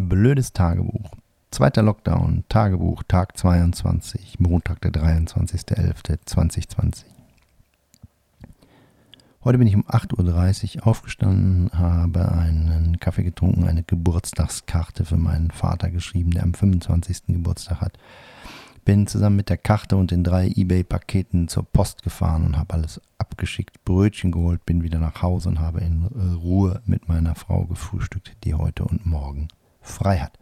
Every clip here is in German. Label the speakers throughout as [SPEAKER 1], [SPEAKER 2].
[SPEAKER 1] Blödes Tagebuch. Zweiter Lockdown, Tagebuch, Tag 22, Montag, der 23.11.2020. Heute bin ich um 8.30 Uhr aufgestanden, habe einen Kaffee getrunken, eine Geburtstagskarte für meinen Vater geschrieben, der am 25. Geburtstag hat. Bin zusammen mit der Karte und den drei eBay-Paketen zur Post gefahren und habe alles abgeschickt, Brötchen geholt, bin wieder nach Hause und habe in Ruhe mit meiner Frau gefrühstückt, die heute und morgen frei hat.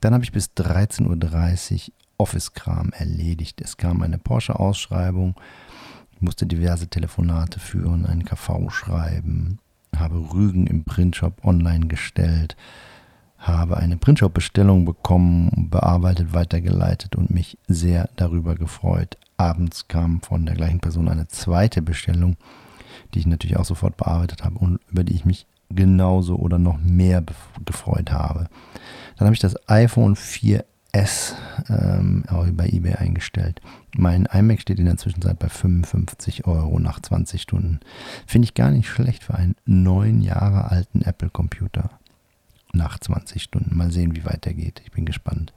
[SPEAKER 1] Dann habe ich bis 13.30 Uhr Office-Kram erledigt. Es kam eine Porsche-Ausschreibung, musste diverse Telefonate führen, einen KV schreiben, habe Rügen im Printshop online gestellt, habe eine Printshop-Bestellung bekommen, bearbeitet, weitergeleitet und mich sehr darüber gefreut. Abends kam von der gleichen Person eine zweite Bestellung, die ich natürlich auch sofort bearbeitet habe und über die ich mich genauso oder noch mehr gefreut habe. Dann habe ich das iPhone 4S ähm, bei eBay eingestellt. Mein iMac steht in der Zwischenzeit bei 55 Euro nach 20 Stunden. Finde ich gar nicht schlecht für einen neun Jahre alten Apple-Computer. Nach 20 Stunden. Mal sehen, wie weit der geht. Ich bin gespannt.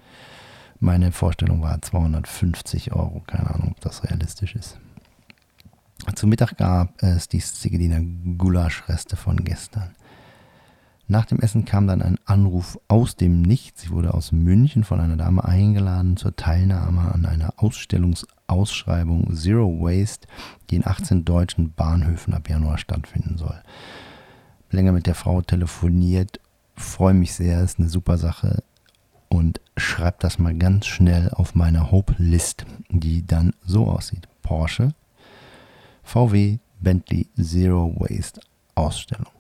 [SPEAKER 1] Meine Vorstellung war 250 Euro. Keine Ahnung, ob das realistisch ist. Zu Mittag gab es die Zigediner Gulaschreste von gestern. Nach dem Essen kam dann ein Anruf aus dem Nichts. Ich wurde aus München von einer Dame eingeladen zur Teilnahme an einer Ausstellungsausschreibung Zero Waste, die in 18 deutschen Bahnhöfen ab Januar stattfinden soll. Länger mit der Frau telefoniert, freue mich sehr, ist eine super Sache und schreibe das mal ganz schnell auf meiner Hope-List, die dann so aussieht. Porsche, VW, Bentley Zero Waste Ausstellung.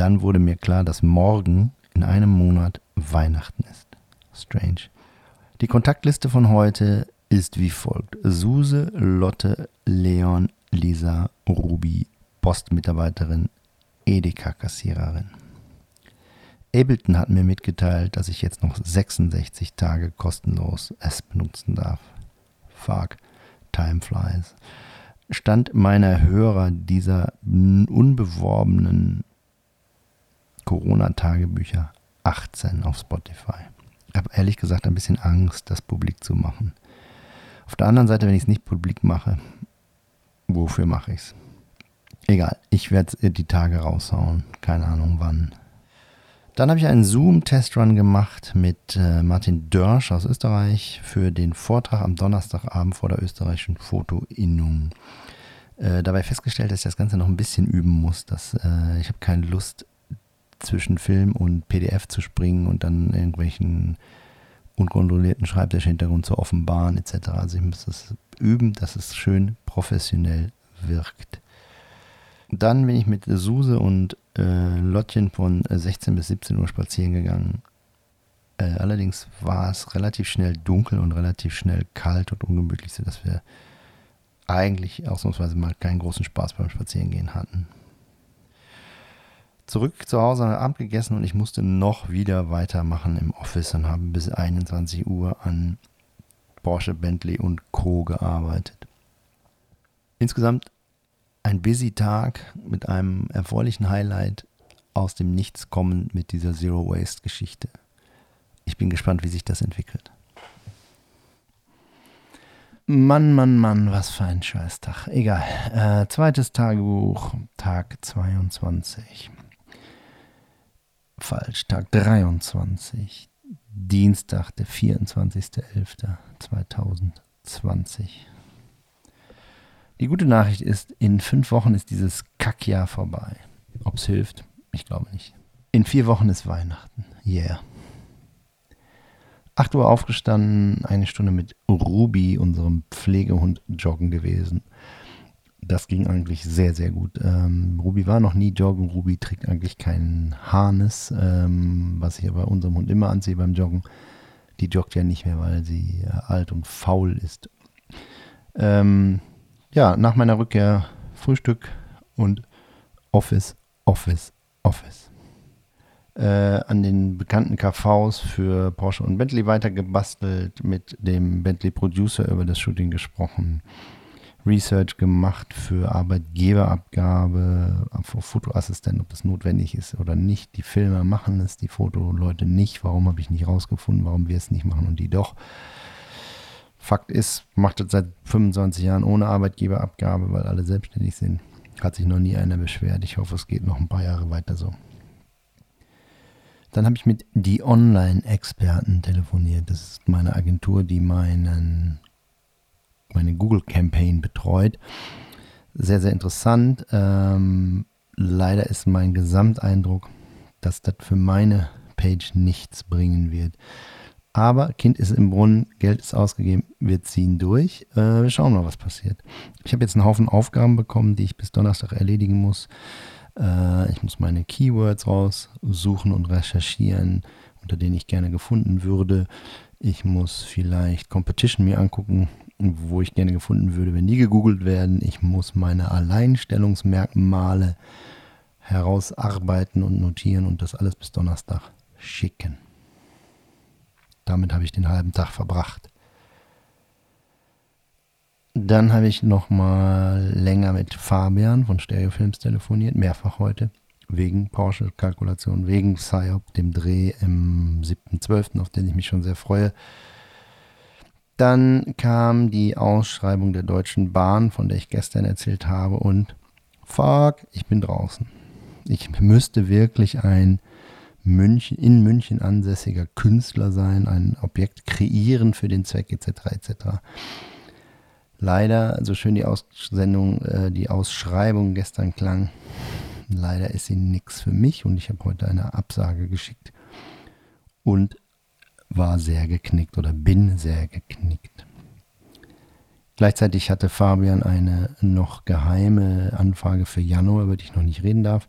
[SPEAKER 1] Dann wurde mir klar, dass morgen in einem Monat Weihnachten ist. Strange. Die Kontaktliste von heute ist wie folgt. Suse, Lotte, Leon, Lisa, Ruby, Postmitarbeiterin, Edeka-Kassiererin. Ableton hat mir mitgeteilt, dass ich jetzt noch 66 Tage kostenlos es benutzen darf. Fuck, time flies. Stand meiner Hörer dieser unbeworbenen Corona-Tagebücher 18 auf Spotify. Ich habe ehrlich gesagt ein bisschen Angst, das publik zu machen. Auf der anderen Seite, wenn ich es nicht publik mache, wofür mache ich es? Egal, ich werde die Tage raushauen. Keine Ahnung wann. Dann habe ich einen Zoom-Testrun gemacht mit äh, Martin Dörsch aus Österreich für den Vortrag am Donnerstagabend vor der österreichischen Fotoinnung. Äh, dabei festgestellt, dass ich das Ganze noch ein bisschen üben muss. Dass, äh, ich habe keine Lust, zwischen Film und PDF zu springen und dann irgendwelchen unkontrollierten Schreibtischhintergrund zu offenbaren etc. Also ich muss das üben, dass es schön professionell wirkt. Dann bin ich mit Suse und äh, Lottchen von 16 bis 17 Uhr spazieren gegangen. Äh, allerdings war es relativ schnell dunkel und relativ schnell kalt und ungemütlich, sodass wir eigentlich ausnahmsweise mal keinen großen Spaß beim Spazierengehen hatten zurück zu Hause am Abend gegessen und ich musste noch wieder weitermachen im Office und habe bis 21 Uhr an Porsche, Bentley und Co. gearbeitet. Insgesamt ein busy Tag mit einem erfreulichen Highlight aus dem Nichts kommend mit dieser Zero Waste Geschichte. Ich bin gespannt, wie sich das entwickelt. Mann, Mann, Mann, was für ein Scheißtag. Egal. Äh, zweites Tagebuch, Tag 22 falsch, Tag 23, Dienstag, der 24.11.2020. Die gute Nachricht ist, in fünf Wochen ist dieses Kackjahr vorbei. Ob es hilft? Ich glaube nicht. In vier Wochen ist Weihnachten. Yeah. 8 Uhr aufgestanden, eine Stunde mit Ruby, unserem Pflegehund, joggen gewesen das ging eigentlich sehr, sehr gut. Ähm, Ruby war noch nie joggen. Ruby trägt eigentlich keinen Harness, ähm, was ich bei unserem Hund immer ansehe beim Joggen. Die joggt ja nicht mehr, weil sie äh, alt und faul ist. Ähm, ja, nach meiner Rückkehr Frühstück und Office, Office, Office. Äh, an den bekannten KVs für Porsche und Bentley weitergebastelt, mit dem Bentley Producer über das Shooting gesprochen Research gemacht für Arbeitgeberabgabe, für Fotoassistent, ob das notwendig ist oder nicht. Die Filme machen es, die Fotoleute nicht. Warum habe ich nicht rausgefunden, warum wir es nicht machen und die doch? Fakt ist, macht es seit 25 Jahren ohne Arbeitgeberabgabe, weil alle selbstständig sind. Hat sich noch nie einer beschwert. Ich hoffe, es geht noch ein paar Jahre weiter so. Dann habe ich mit die Online-Experten telefoniert. Das ist meine Agentur, die meinen, meine Google-Campaign betreut. Sehr, sehr interessant. Ähm, leider ist mein Gesamteindruck, dass das für meine Page nichts bringen wird. Aber Kind ist im Brunnen, Geld ist ausgegeben, wir ziehen durch. Äh, wir schauen mal, was passiert. Ich habe jetzt einen Haufen Aufgaben bekommen, die ich bis Donnerstag erledigen muss. Äh, ich muss meine Keywords raussuchen und recherchieren, unter denen ich gerne gefunden würde. Ich muss vielleicht Competition mir angucken, wo ich gerne gefunden würde, wenn die gegoogelt werden. Ich muss meine Alleinstellungsmerkmale herausarbeiten und notieren und das alles bis Donnerstag schicken. Damit habe ich den halben Tag verbracht. Dann habe ich noch mal länger mit Fabian von Stereofilms telefoniert, mehrfach heute, wegen Porsche-Kalkulation, wegen PSYOP, dem Dreh im 7.12., auf den ich mich schon sehr freue. Dann kam die Ausschreibung der Deutschen Bahn, von der ich gestern erzählt habe, und fuck, ich bin draußen. Ich müsste wirklich ein München, in München ansässiger Künstler sein, ein Objekt kreieren für den Zweck etc. etc. Leider, so schön die Aussendung, äh, die Ausschreibung gestern klang, leider ist sie nichts für mich und ich habe heute eine Absage geschickt und war sehr geknickt oder bin sehr geknickt. Gleichzeitig hatte Fabian eine noch geheime Anfrage für Januar, über die ich noch nicht reden darf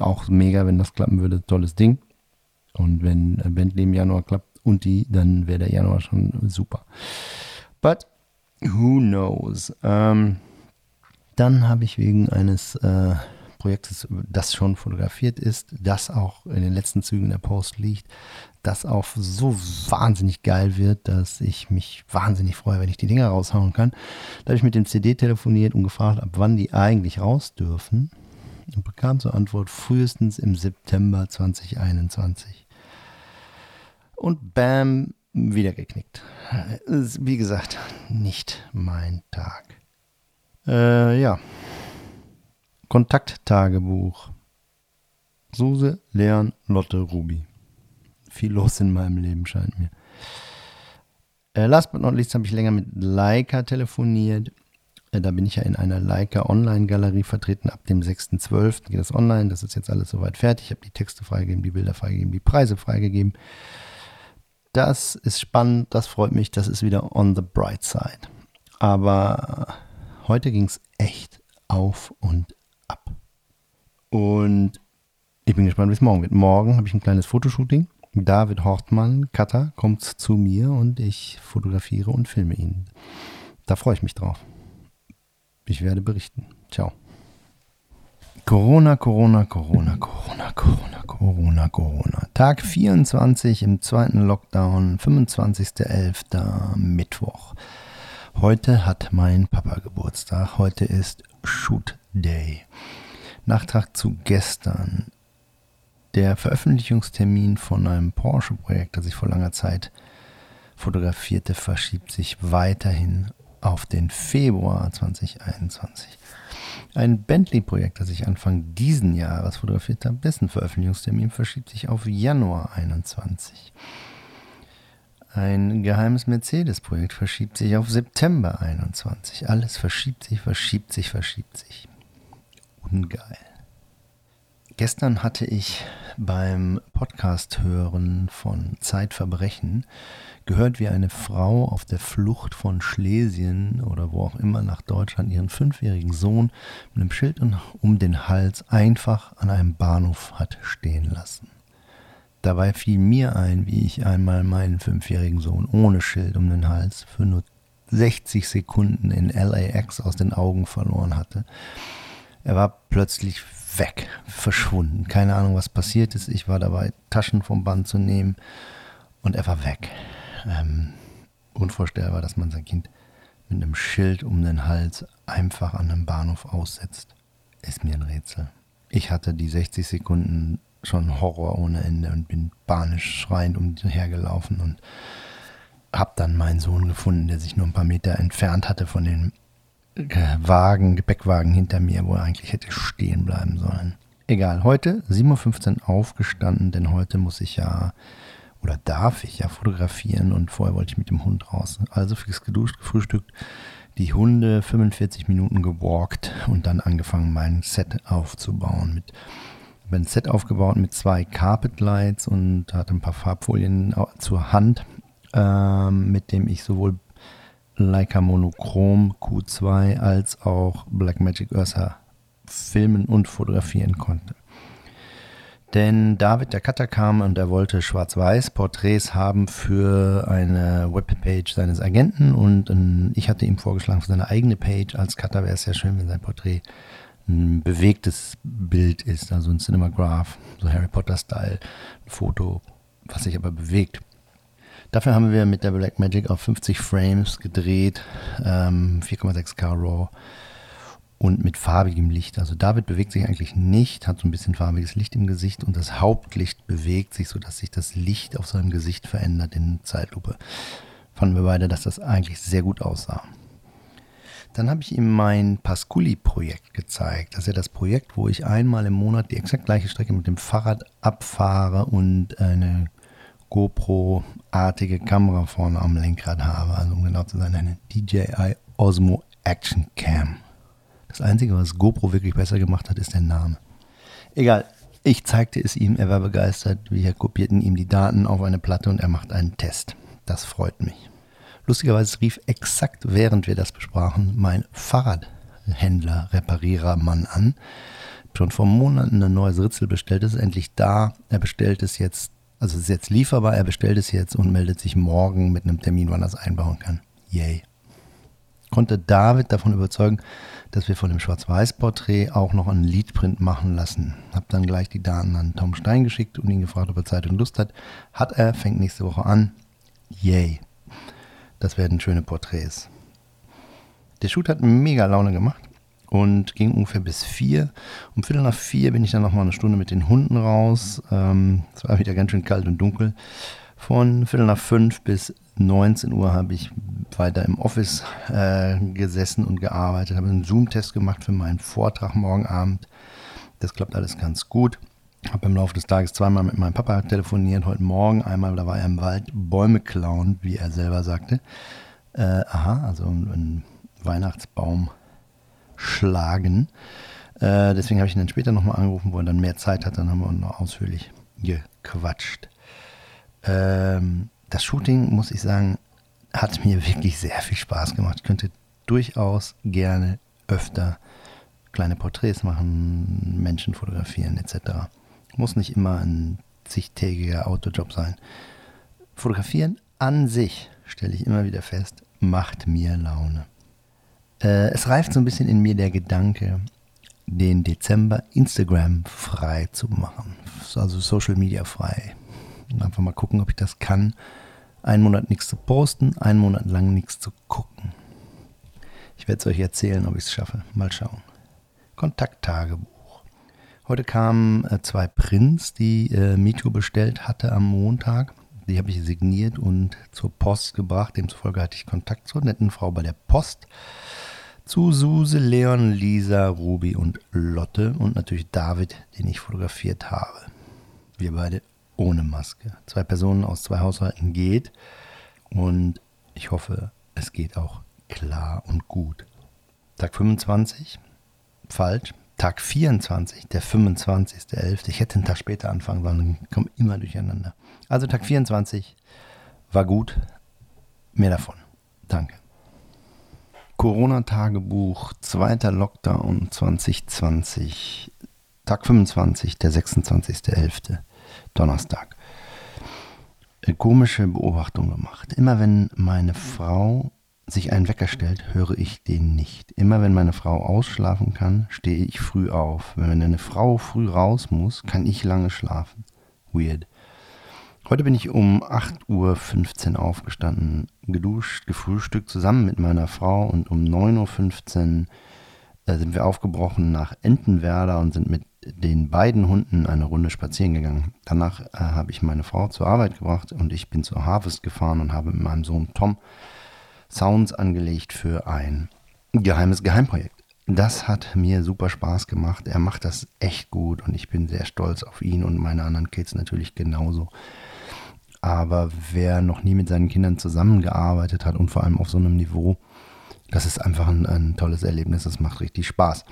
[SPEAKER 1] auch mega, wenn das klappen würde. Tolles Ding. Und wenn Bentley im Januar klappt und die, dann wäre der Januar schon super. But who knows? Ähm, dann habe ich wegen eines äh, Projektes, das schon fotografiert ist, das auch in den letzten Zügen der Post liegt, das auch so wahnsinnig geil wird, dass ich mich wahnsinnig freue, wenn ich die Dinger raushauen kann. Da habe ich mit dem CD telefoniert und gefragt, ab wann die eigentlich raus dürfen und bekam zur Antwort frühestens im September 2021. Und bam, wieder geknickt. Wie gesagt, nicht mein Tag. Äh, ja. Kontakttagebuch. Suse, Leon, Lotte, Ruby. Viel los in meinem Leben scheint mir. Äh, last but not least habe ich länger mit Leica telefoniert. Äh, da bin ich ja in einer Leica Online-Galerie vertreten. Ab dem 6.12. geht das online. Das ist jetzt alles soweit fertig. Ich habe die Texte freigegeben, die Bilder freigegeben, die Preise freigegeben. Das ist spannend, das freut mich. Das ist wieder on the bright side. Aber heute ging es echt auf und. Und ich bin gespannt, wie es morgen wird. Morgen habe ich ein kleines Fotoshooting. David Hortmann, Cutter, kommt zu mir und ich fotografiere und filme ihn. Da freue ich mich drauf. Ich werde berichten. Ciao. Corona, Corona, Corona, Corona, Corona, Corona, Corona. Tag 24 im zweiten Lockdown, 25.11. Mittwoch. Heute hat mein Papa Geburtstag. Heute ist Shoot Day. Nachtrag zu gestern. Der Veröffentlichungstermin von einem Porsche-Projekt, das ich vor langer Zeit fotografierte, verschiebt sich weiterhin auf den Februar 2021. Ein Bentley-Projekt, das ich Anfang diesen Jahres fotografiert habe, dessen Veröffentlichungstermin verschiebt sich auf Januar 2021. Ein geheimes Mercedes-Projekt verschiebt sich auf September 2021. Alles verschiebt sich, verschiebt sich, verschiebt sich. Ungeil. Gestern hatte ich beim Podcast hören von Zeitverbrechen gehört, wie eine Frau auf der Flucht von Schlesien oder wo auch immer nach Deutschland ihren fünfjährigen Sohn mit einem Schild um den Hals einfach an einem Bahnhof hat stehen lassen. Dabei fiel mir ein, wie ich einmal meinen fünfjährigen Sohn ohne Schild um den Hals für nur 60 Sekunden in LAX aus den Augen verloren hatte. Er war plötzlich weg, verschwunden. Keine Ahnung, was passiert ist. Ich war dabei, Taschen vom Band zu nehmen und er war weg ähm, unvorstellbar, dass man sein Kind mit einem Schild um den Hals einfach an einem Bahnhof aussetzt, ist mir ein Rätsel. Ich hatte die 60 Sekunden schon Horror ohne Ende und bin panisch schreiend umhergelaufen und habe dann meinen Sohn gefunden, der sich nur ein paar Meter entfernt hatte von äh, Wagen, Gepäckwagen hinter mir, wo er eigentlich hätte stehen bleiben sollen. Egal, heute 7.15 Uhr aufgestanden, denn heute muss ich ja oder darf ich ja fotografieren und vorher wollte ich mit dem Hund raus. Also fix geduscht, gefrühstückt, die Hunde 45 Minuten gewalkt und dann angefangen, mein Set aufzubauen. Mit ein Set aufgebaut mit zwei Carpet Lights und hatte ein paar Farbfolien zur Hand, ähm, mit dem ich sowohl Leica Monochrom Q2 als auch Blackmagic Ursa filmen und fotografieren konnte. Denn David, der Cutter, kam und er wollte schwarz-weiß Porträts haben für eine Webpage seines Agenten und ähm, ich hatte ihm vorgeschlagen für seine eigene Page. Als Cutter wäre es sehr schön, wenn sein Porträt ein bewegtes Bild ist, also ein Cinematograph, so Harry Potter-Style, ein Foto, was sich aber bewegt. Dafür haben wir mit der Blackmagic auf 50 Frames gedreht, ähm, 4,6K RAW und mit farbigem Licht. Also David bewegt sich eigentlich nicht, hat so ein bisschen farbiges Licht im Gesicht und das Hauptlicht bewegt sich, sodass sich das Licht auf seinem Gesicht verändert in Zeitlupe. Fanden wir beide, dass das eigentlich sehr gut aussah. Dann habe ich ihm mein Pasculi-Projekt gezeigt. Das ist ja das Projekt, wo ich einmal im Monat die exakt gleiche Strecke mit dem Fahrrad abfahre und eine GoPro-artige Kamera vorne am Lenkrad habe. Also um genau zu sein, eine DJI Osmo Action Cam. Das Einzige, was GoPro wirklich besser gemacht hat, ist der Name. Egal, ich zeigte es ihm, er war begeistert. Wir kopierten ihm die Daten auf eine Platte und er macht einen Test. Das freut mich. Lustigerweise rief exakt während wir das besprachen mein Fahrradhändler, Reparierermann an. Schon vor Monaten ein neues Ritzel bestellt, ist endlich da. Er bestellt es jetzt, also es ist jetzt lieferbar, er bestellt es jetzt und meldet sich morgen mit einem Termin, wann er es einbauen kann. Yay. Konnte David davon überzeugen, dass wir von dem Schwarz-Weiß-Porträt auch noch einen Leadprint machen lassen. Hab dann gleich die Daten an Tom Stein geschickt und ihn gefragt, ob er Zeit und Lust hat. Hat er, fängt nächste Woche an. Yay. Das werden schöne Porträts. Der Shoot hat mega Laune gemacht und ging ungefähr bis vier. Um Viertel nach vier bin ich dann nochmal eine Stunde mit den Hunden raus. Ähm, es war wieder ganz schön kalt und dunkel. Von Viertel nach fünf bis 19 Uhr habe ich weiter im Office äh, gesessen und gearbeitet, habe einen Zoom-Test gemacht für meinen Vortrag morgen Abend. Das klappt alles ganz gut. Habe im Laufe des Tages zweimal mit meinem Papa telefoniert. Heute Morgen einmal, da war er im Wald, Bäume klauen, wie er selber sagte. Äh, aha, also ein Weihnachtsbaum schlagen. Äh, deswegen habe ich ihn dann später nochmal angerufen, wo er dann mehr Zeit hat. Dann haben wir noch ausführlich gequatscht. Ähm, das Shooting, muss ich sagen, hat mir wirklich sehr viel Spaß gemacht. Ich könnte durchaus gerne öfter kleine Porträts machen, Menschen fotografieren etc. Muss nicht immer ein zigtägiger Autojob sein. Fotografieren an sich, stelle ich immer wieder fest, macht mir Laune. Äh, es reift so ein bisschen in mir der Gedanke, den Dezember Instagram frei zu machen. Also Social Media frei. Einfach mal gucken, ob ich das kann einen Monat nichts zu posten, einen Monat lang nichts zu gucken. Ich werde es euch erzählen, ob ich es schaffe. Mal schauen. Kontakttagebuch. Heute kamen äh, zwei Prints, die äh, Mito bestellt hatte am Montag. Die habe ich signiert und zur Post gebracht. Demzufolge hatte ich Kontakt zur netten Frau bei der Post. Zu Suse, Leon, Lisa, Ruby und Lotte und natürlich David, den ich fotografiert habe. Wir beide ohne Maske. Zwei Personen aus zwei Haushalten geht und ich hoffe, es geht auch klar und gut. Tag 25, falsch. Tag 24, der 25.11. Ich hätte einen Tag später anfangen sollen, kommen immer durcheinander. Also Tag 24 war gut. Mehr davon. Danke. Corona-Tagebuch, zweiter Lockdown 2020. Tag 25, der 26.11. Donnerstag eine komische Beobachtung gemacht. Immer wenn meine Frau sich einen Wecker stellt, höre ich den nicht. Immer wenn meine Frau ausschlafen kann, stehe ich früh auf. Wenn eine Frau früh raus muss, kann ich lange schlafen. Weird. Heute bin ich um 8.15 Uhr aufgestanden, geduscht, gefrühstückt zusammen mit meiner Frau und um 9.15 Uhr äh, sind wir aufgebrochen nach Entenwerder und sind mit den beiden Hunden eine Runde spazieren gegangen. Danach äh, habe ich meine Frau zur Arbeit gebracht und ich bin zur Harvest gefahren und habe mit meinem Sohn Tom Sounds angelegt für ein geheimes Geheimprojekt. Das hat mir super Spaß gemacht. Er macht das echt gut und ich bin sehr stolz auf ihn und meine anderen Kids natürlich genauso. Aber wer noch nie mit seinen Kindern zusammengearbeitet hat und vor allem auf so einem Niveau, das ist einfach ein, ein tolles Erlebnis. Das macht richtig Spaß.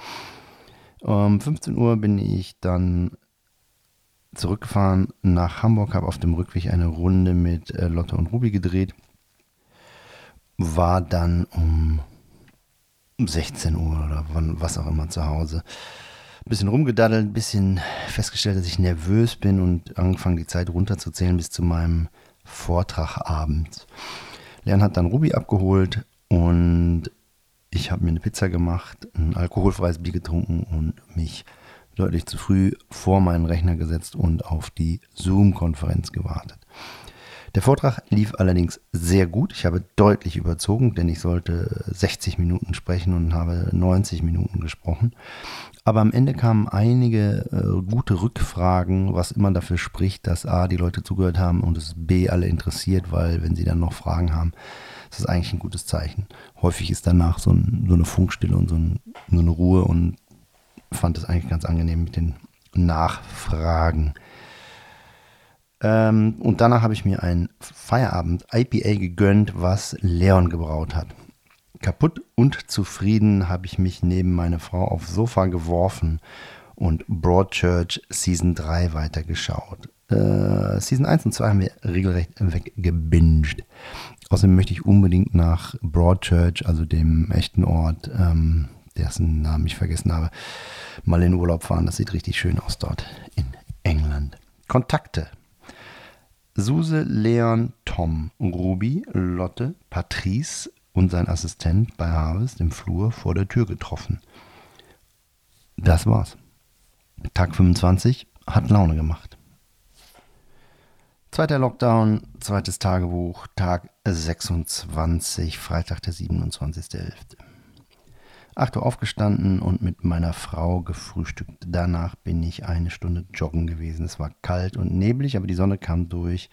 [SPEAKER 1] Um 15 Uhr bin ich dann zurückgefahren nach Hamburg, habe auf dem Rückweg eine Runde mit äh, Lotte und Ruby gedreht. War dann um 16 Uhr oder wann, was auch immer zu Hause. Ein bisschen rumgedaddelt, ein bisschen festgestellt, dass ich nervös bin und angefangen, die Zeit runterzuzählen bis zu meinem Vortrag abends. Lern hat dann Ruby abgeholt und ich habe mir eine Pizza gemacht, ein alkoholfreies Bier getrunken und mich deutlich zu früh vor meinen Rechner gesetzt und auf die Zoom-Konferenz gewartet. Der Vortrag lief allerdings sehr gut. Ich habe deutlich überzogen, denn ich sollte 60 Minuten sprechen und habe 90 Minuten gesprochen. Aber am Ende kamen einige äh, gute Rückfragen, was immer dafür spricht, dass A, die Leute zugehört haben und es B, alle interessiert, weil wenn sie dann noch Fragen haben, ist das eigentlich ein gutes Zeichen. Häufig ist danach so, ein, so eine Funkstille und so, ein, so eine Ruhe und fand es eigentlich ganz angenehm mit den Nachfragen. Ähm, und danach habe ich mir ein Feierabend IPA gegönnt, was Leon gebraut hat. Kaputt und zufrieden habe ich mich neben meine Frau aufs Sofa geworfen und Broadchurch Season 3 weitergeschaut. Äh, Season 1 und 2 haben wir regelrecht weggebinged. Außerdem möchte ich unbedingt nach Broadchurch, also dem echten Ort, ähm, dessen Namen ich vergessen habe, mal in Urlaub fahren. Das sieht richtig schön aus dort in England. Kontakte Suse, Leon, Tom, Ruby, Lotte, Patrice und sein Assistent bei Harvest im Flur vor der Tür getroffen. Das war's. Tag 25 hat Laune gemacht. Zweiter Lockdown, zweites Tagebuch, Tag 26, Freitag der 27.11. 8 Uhr aufgestanden und mit meiner Frau gefrühstückt. Danach bin ich eine Stunde joggen gewesen. Es war kalt und neblig, aber die Sonne kam durch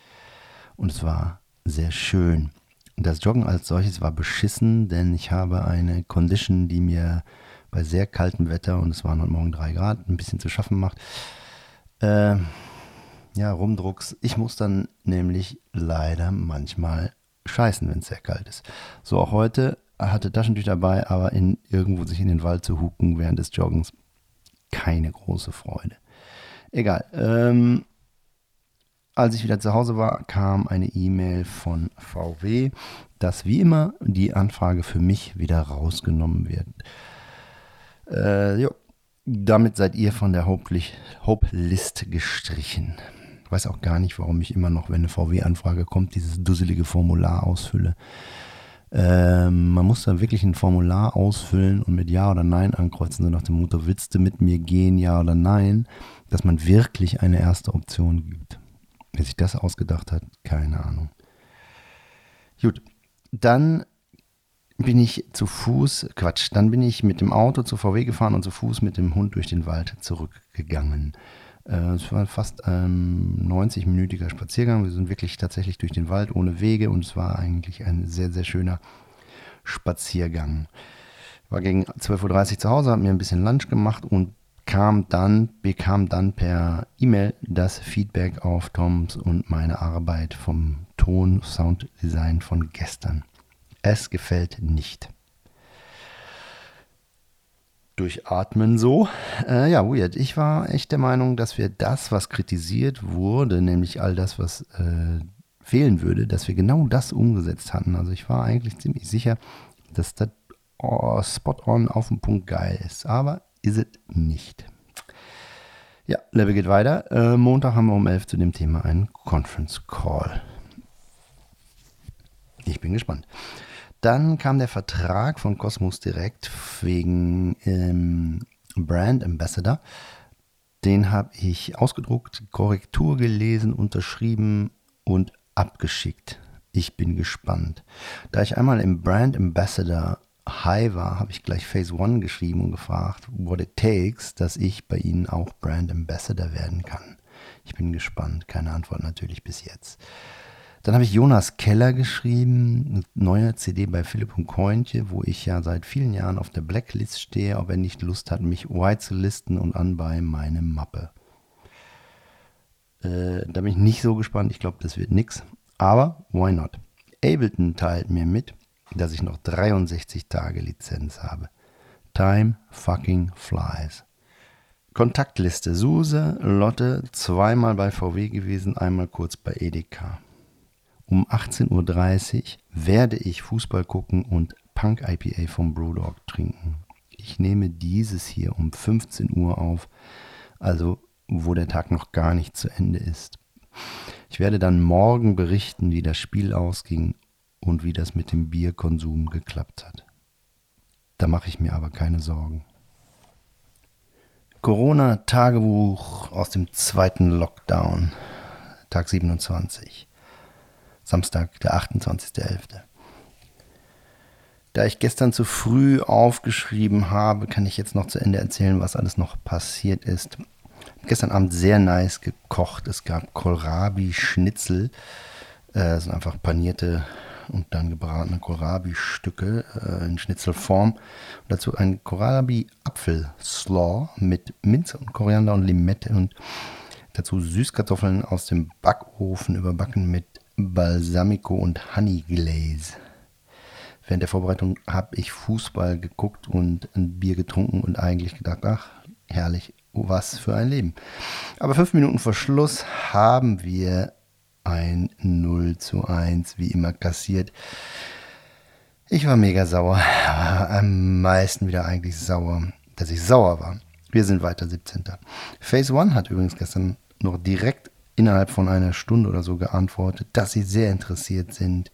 [SPEAKER 1] und es war sehr schön. Das Joggen als solches war beschissen, denn ich habe eine Condition, die mir bei sehr kaltem Wetter, und es waren heute Morgen drei Grad, ein bisschen zu schaffen macht. Äh, ja, Rumdrucks. Ich muss dann nämlich leider manchmal scheißen, wenn es sehr kalt ist. So auch heute hatte Taschentücher dabei, aber in, irgendwo sich in den Wald zu hucken während des Joggens, keine große Freude. Egal. Ähm, als ich wieder zu Hause war, kam eine E-Mail von VW, dass wie immer die Anfrage für mich wieder rausgenommen wird. Äh. Damit seid ihr von der Hope-List gestrichen. Ich weiß auch gar nicht, warum ich immer noch, wenn eine VW-Anfrage kommt, dieses dusselige Formular ausfülle. Ähm, man muss da wirklich ein Formular ausfüllen und mit Ja oder Nein ankreuzen, so nach dem Motto, willst du mit mir gehen, Ja oder Nein, dass man wirklich eine erste Option gibt. Wer sich das ausgedacht hat, keine Ahnung. Gut, dann bin ich zu Fuß, Quatsch, dann bin ich mit dem Auto zu VW gefahren und zu Fuß mit dem Hund durch den Wald zurückgegangen. Äh, es war fast ein 90-minütiger Spaziergang. Wir sind wirklich tatsächlich durch den Wald ohne Wege und es war eigentlich ein sehr, sehr schöner Spaziergang. War gegen 12.30 Uhr zu Hause, habe mir ein bisschen Lunch gemacht und kam dann, bekam dann per E-Mail das Feedback auf Toms und meine Arbeit vom Ton-Sound-Design von gestern. Es gefällt nicht durchatmen so. Äh, ja, weird. Ich war echt der Meinung, dass wir das, was kritisiert wurde, nämlich all das, was äh, fehlen würde, dass wir genau das umgesetzt hatten. Also ich war eigentlich ziemlich sicher, dass das oh, spot-on auf den Punkt geil ist. Aber ist es nicht. Ja, Level geht weiter. Äh, Montag haben wir um 11 zu dem Thema einen Conference Call. Ich bin gespannt. Dann kam der Vertrag von Cosmos direkt wegen ähm, Brand Ambassador. Den habe ich ausgedruckt, Korrektur gelesen, unterschrieben und abgeschickt. Ich bin gespannt. Da ich einmal im Brand Ambassador High war, habe ich gleich Phase One geschrieben und gefragt, what it takes, dass ich bei Ihnen auch Brand Ambassador werden kann. Ich bin gespannt. Keine Antwort natürlich bis jetzt. Dann habe ich Jonas Keller geschrieben, eine neue CD bei Philipp und Kointje, wo ich ja seit vielen Jahren auf der Blacklist stehe, ob er nicht Lust hat, mich white zu listen und an bei meine Mappe. Äh, da bin ich nicht so gespannt. Ich glaube, das wird nix. Aber why not? Ableton teilt mir mit, dass ich noch 63 Tage Lizenz habe. Time fucking flies. Kontaktliste Suse, Lotte, zweimal bei VW gewesen, einmal kurz bei Edeka. Um 18.30 Uhr werde ich Fußball gucken und Punk IPA vom Brewdog trinken. Ich nehme dieses hier um 15 Uhr auf, also wo der Tag noch gar nicht zu Ende ist. Ich werde dann morgen berichten, wie das Spiel ausging und wie das mit dem Bierkonsum geklappt hat. Da mache ich mir aber keine Sorgen. Corona-Tagebuch aus dem zweiten Lockdown, Tag 27, Samstag, der 28.11. Da ich gestern zu früh aufgeschrieben habe, kann ich jetzt noch zu Ende erzählen, was alles noch passiert ist. Gestern Abend sehr nice gekocht. Es gab Kohlrabi-Schnitzel. Äh, sind einfach panierte und dann gebratene Kohlrabi-Stücke äh, in Schnitzelform. Und dazu ein Kohlrabi-Apfel-Slaw mit Minze und Koriander und Limette und dazu Süßkartoffeln aus dem Backofen überbacken mit Balsamico und Honey Glaze. Während der Vorbereitung habe ich Fußball geguckt und ein Bier getrunken und eigentlich gedacht, ach, herrlich, was für ein Leben. Aber fünf Minuten vor Schluss haben wir ein 0 zu 1 wie immer kassiert. Ich war mega sauer, am meisten wieder eigentlich sauer, dass ich sauer war. Wir sind weiter 17. Phase One hat übrigens gestern noch direkt innerhalb von einer Stunde oder so geantwortet, dass sie sehr interessiert sind,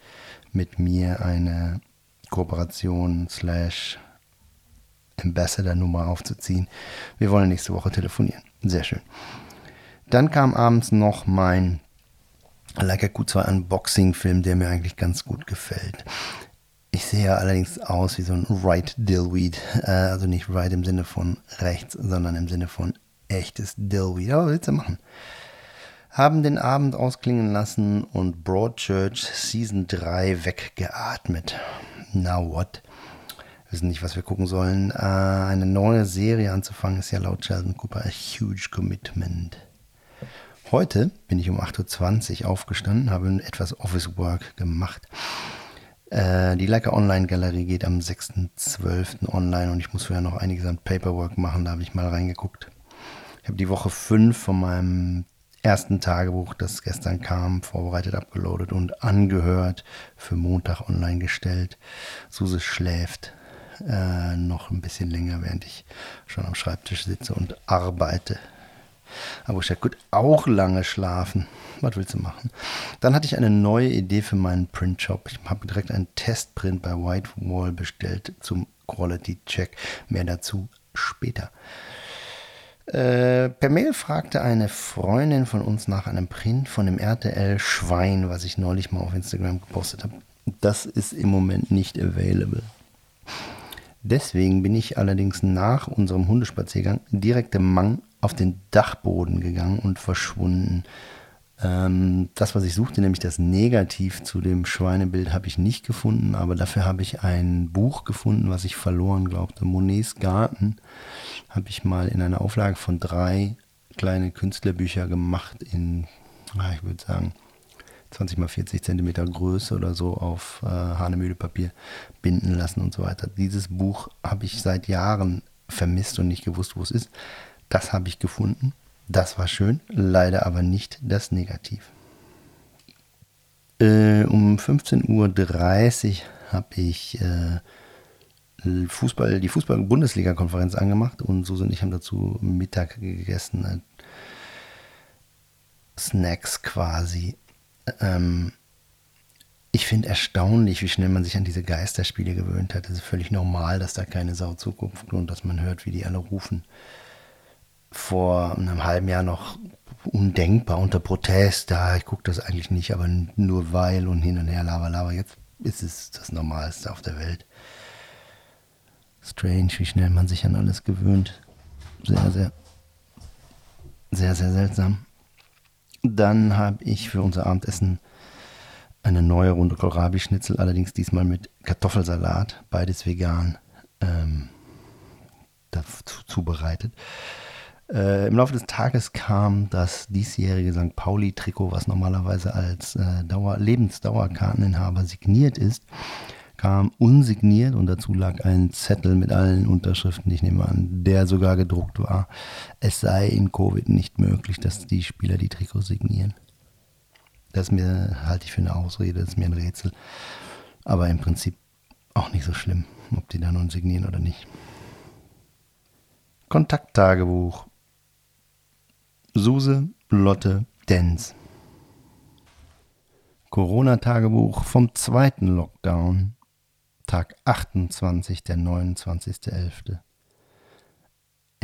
[SPEAKER 1] mit mir eine Kooperation slash Ambassador-Nummer aufzuziehen. Wir wollen nächste Woche telefonieren. Sehr schön. Dann kam abends noch mein Leica Q2 Unboxing-Film, der mir eigentlich ganz gut gefällt. Ich sehe allerdings aus wie so ein Right Dillweed. Äh, also nicht Right im Sinne von rechts, sondern im Sinne von echtes Dillweed. Aber willst du machen? Haben den Abend ausklingen lassen und Broadchurch Season 3 weggeatmet. Now what? wissen nicht, was wir gucken sollen. Äh, eine neue Serie anzufangen ist ja laut Sheldon Cooper a huge commitment. Heute bin ich um 8.20 Uhr aufgestanden, habe etwas Office Work gemacht. Äh, die Leica Online Galerie geht am 6.12. online und ich muss vorher noch einiges an Paperwork machen, da habe ich mal reingeguckt. Ich habe die Woche 5 von meinem ersten Tagebuch, das gestern kam, vorbereitet, abgeloadet und angehört, für Montag online gestellt. Suse schläft äh, noch ein bisschen länger, während ich schon am Schreibtisch sitze und arbeite. Aber ich gut auch lange schlafen. Was willst du machen? Dann hatte ich eine neue Idee für meinen Printshop. Ich habe direkt einen Testprint bei Whitewall bestellt zum Quality Check. Mehr dazu später. Äh, per Mail fragte eine Freundin von uns nach einem Print von dem RTL Schwein, was ich neulich mal auf Instagram gepostet habe. Das ist im Moment nicht available. Deswegen bin ich allerdings nach unserem Hundespaziergang direkt im Mang auf den Dachboden gegangen und verschwunden. Ähm, das, was ich suchte, nämlich das Negativ zu dem Schweinebild, habe ich nicht gefunden, aber dafür habe ich ein Buch gefunden, was ich verloren glaubte. Monets Garten habe ich mal in einer Auflage von drei kleine Künstlerbücher gemacht in, ich würde sagen, 20 mal 40 Zentimeter Größe oder so auf äh, Hanemühle-Papier binden lassen und so weiter. Dieses Buch habe ich seit Jahren vermisst und nicht gewusst, wo es ist. Das habe ich gefunden. Das war schön, leider aber nicht das Negativ. Äh, um 15.30 Uhr habe ich äh, Fußball, die Fußball-Bundesliga-Konferenz angemacht und Susan und ich haben dazu Mittag gegessen. Äh, Snacks quasi ähm, ich finde erstaunlich, wie schnell man sich an diese Geisterspiele gewöhnt hat. Es ist völlig normal, dass da keine Sau zuguckt und dass man hört, wie die alle rufen. Vor einem halben Jahr noch undenkbar unter Protest. Da, ich gucke das eigentlich nicht, aber nur weil und hin und her, lava, lava. Jetzt ist es das Normalste auf der Welt. Strange, wie schnell man sich an alles gewöhnt. Sehr, sehr, sehr, sehr seltsam. Dann habe ich für unser Abendessen eine neue Runde Kohlrabi-Schnitzel, allerdings diesmal mit Kartoffelsalat, beides vegan, ähm, dazu zubereitet. Äh, Im Laufe des Tages kam das diesjährige St. Pauli-Trikot, was normalerweise als äh, Dauer, Lebensdauerkarteninhaber signiert ist, kam unsigniert und dazu lag ein Zettel mit allen Unterschriften, ich nehme an, der sogar gedruckt war. Es sei in Covid nicht möglich, dass die Spieler die Trikots signieren. Das mir, halte ich für eine Ausrede, das ist mir ein Rätsel. Aber im Prinzip auch nicht so schlimm, ob die da nun signieren oder nicht. Kontakttagebuch. Suse, Lotte, Dens. Corona-Tagebuch vom zweiten Lockdown. Tag 28, der 29.11.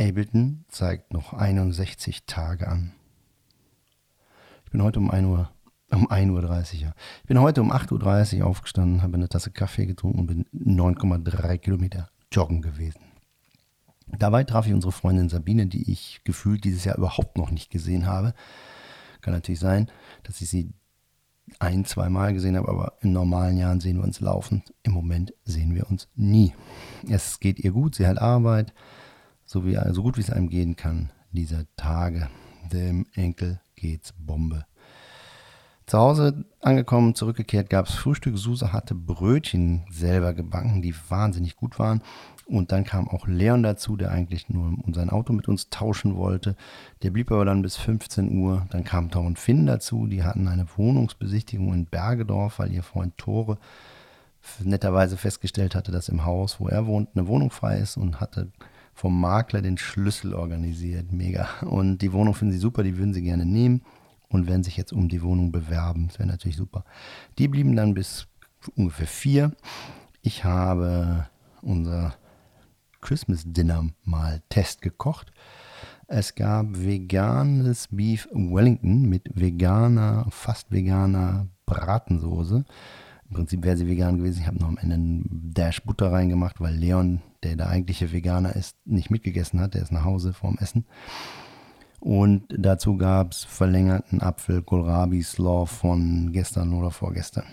[SPEAKER 1] Ableton zeigt noch 61 Tage an. Ich bin heute um 1 Uhr, um 1.30 Uhr, ja. Ich bin heute um 8.30 Uhr aufgestanden, habe eine Tasse Kaffee getrunken und bin 9,3 Kilometer joggen gewesen. Dabei traf ich unsere Freundin Sabine, die ich gefühlt dieses Jahr überhaupt noch nicht gesehen habe. Kann natürlich sein, dass ich sie ein, zwei Mal gesehen habe, aber in normalen Jahren sehen wir uns laufend. Im Moment sehen wir uns nie. Es geht ihr gut, sie hat Arbeit, so, wie, so gut wie es einem gehen kann, dieser Tage. Dem Enkel geht's Bombe. Zu Hause angekommen, zurückgekehrt, gab es Frühstück. Suse hatte Brötchen selber gebacken, die wahnsinnig gut waren. Und dann kam auch Leon dazu, der eigentlich nur sein Auto mit uns tauschen wollte. Der blieb aber dann bis 15 Uhr. Dann kam Tom und Finn dazu. Die hatten eine Wohnungsbesichtigung in Bergedorf, weil ihr Freund Tore netterweise festgestellt hatte, dass im Haus, wo er wohnt, eine Wohnung frei ist und hatte vom Makler den Schlüssel organisiert. Mega. Und die Wohnung finden sie super, die würden sie gerne nehmen und werden sich jetzt um die Wohnung bewerben. Das wäre natürlich super. Die blieben dann bis ungefähr vier. Ich habe unser Christmas Dinner mal Test gekocht. Es gab veganes Beef Wellington mit veganer, fast veganer Bratensoße. Im Prinzip wäre sie vegan gewesen. Ich habe noch am Ende einen Dash Butter reingemacht, weil Leon, der der eigentliche Veganer ist, nicht mitgegessen hat. Der ist nach Hause vorm Essen. Und dazu gab es verlängerten Apfel Kohlrabi Slaw von gestern oder vorgestern.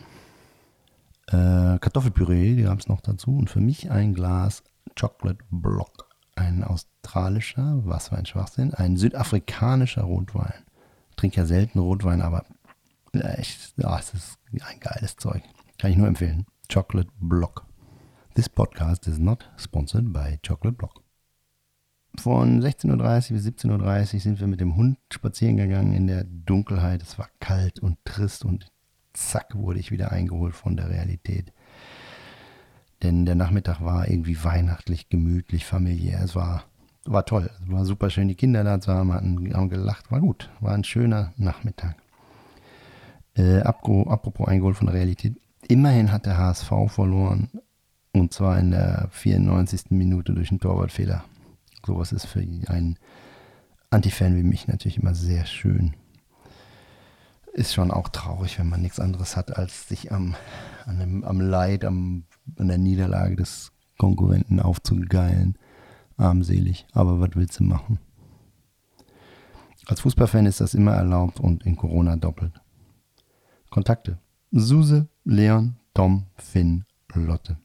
[SPEAKER 1] Äh, Kartoffelpüree gab es noch dazu und für mich ein Glas Chocolate Block. Ein australischer, was für ein Schwachsinn, ein südafrikanischer Rotwein. Ich trinke ja selten Rotwein, aber echt, ja, es ist ein geiles Zeug. Kann ich nur empfehlen. Chocolate Block. This podcast is not sponsored by Chocolate Block. Von 16.30 Uhr bis 17.30 Uhr sind wir mit dem Hund spazieren gegangen in der Dunkelheit. Es war kalt und trist und zack wurde ich wieder eingeholt von der Realität. Denn der Nachmittag war irgendwie weihnachtlich, gemütlich, familiär. Es war, war toll. Es war super schön, die Kinder da zu haben, hatten, haben gelacht. War gut. War ein schöner Nachmittag. Äh, apropos eingeholt von der Realität. Immerhin hat der HSV verloren. Und zwar in der 94. Minute durch einen Torwartfehler. Sowas ist für einen Anti-Fan wie mich natürlich immer sehr schön ist schon auch traurig, wenn man nichts anderes hat, als sich am, an dem, am Leid, am, an der Niederlage des Konkurrenten aufzugeilen. Armselig. Aber was willst du machen? Als Fußballfan ist das immer erlaubt und in Corona doppelt. Kontakte. Suse, Leon, Tom, Finn, Lotte.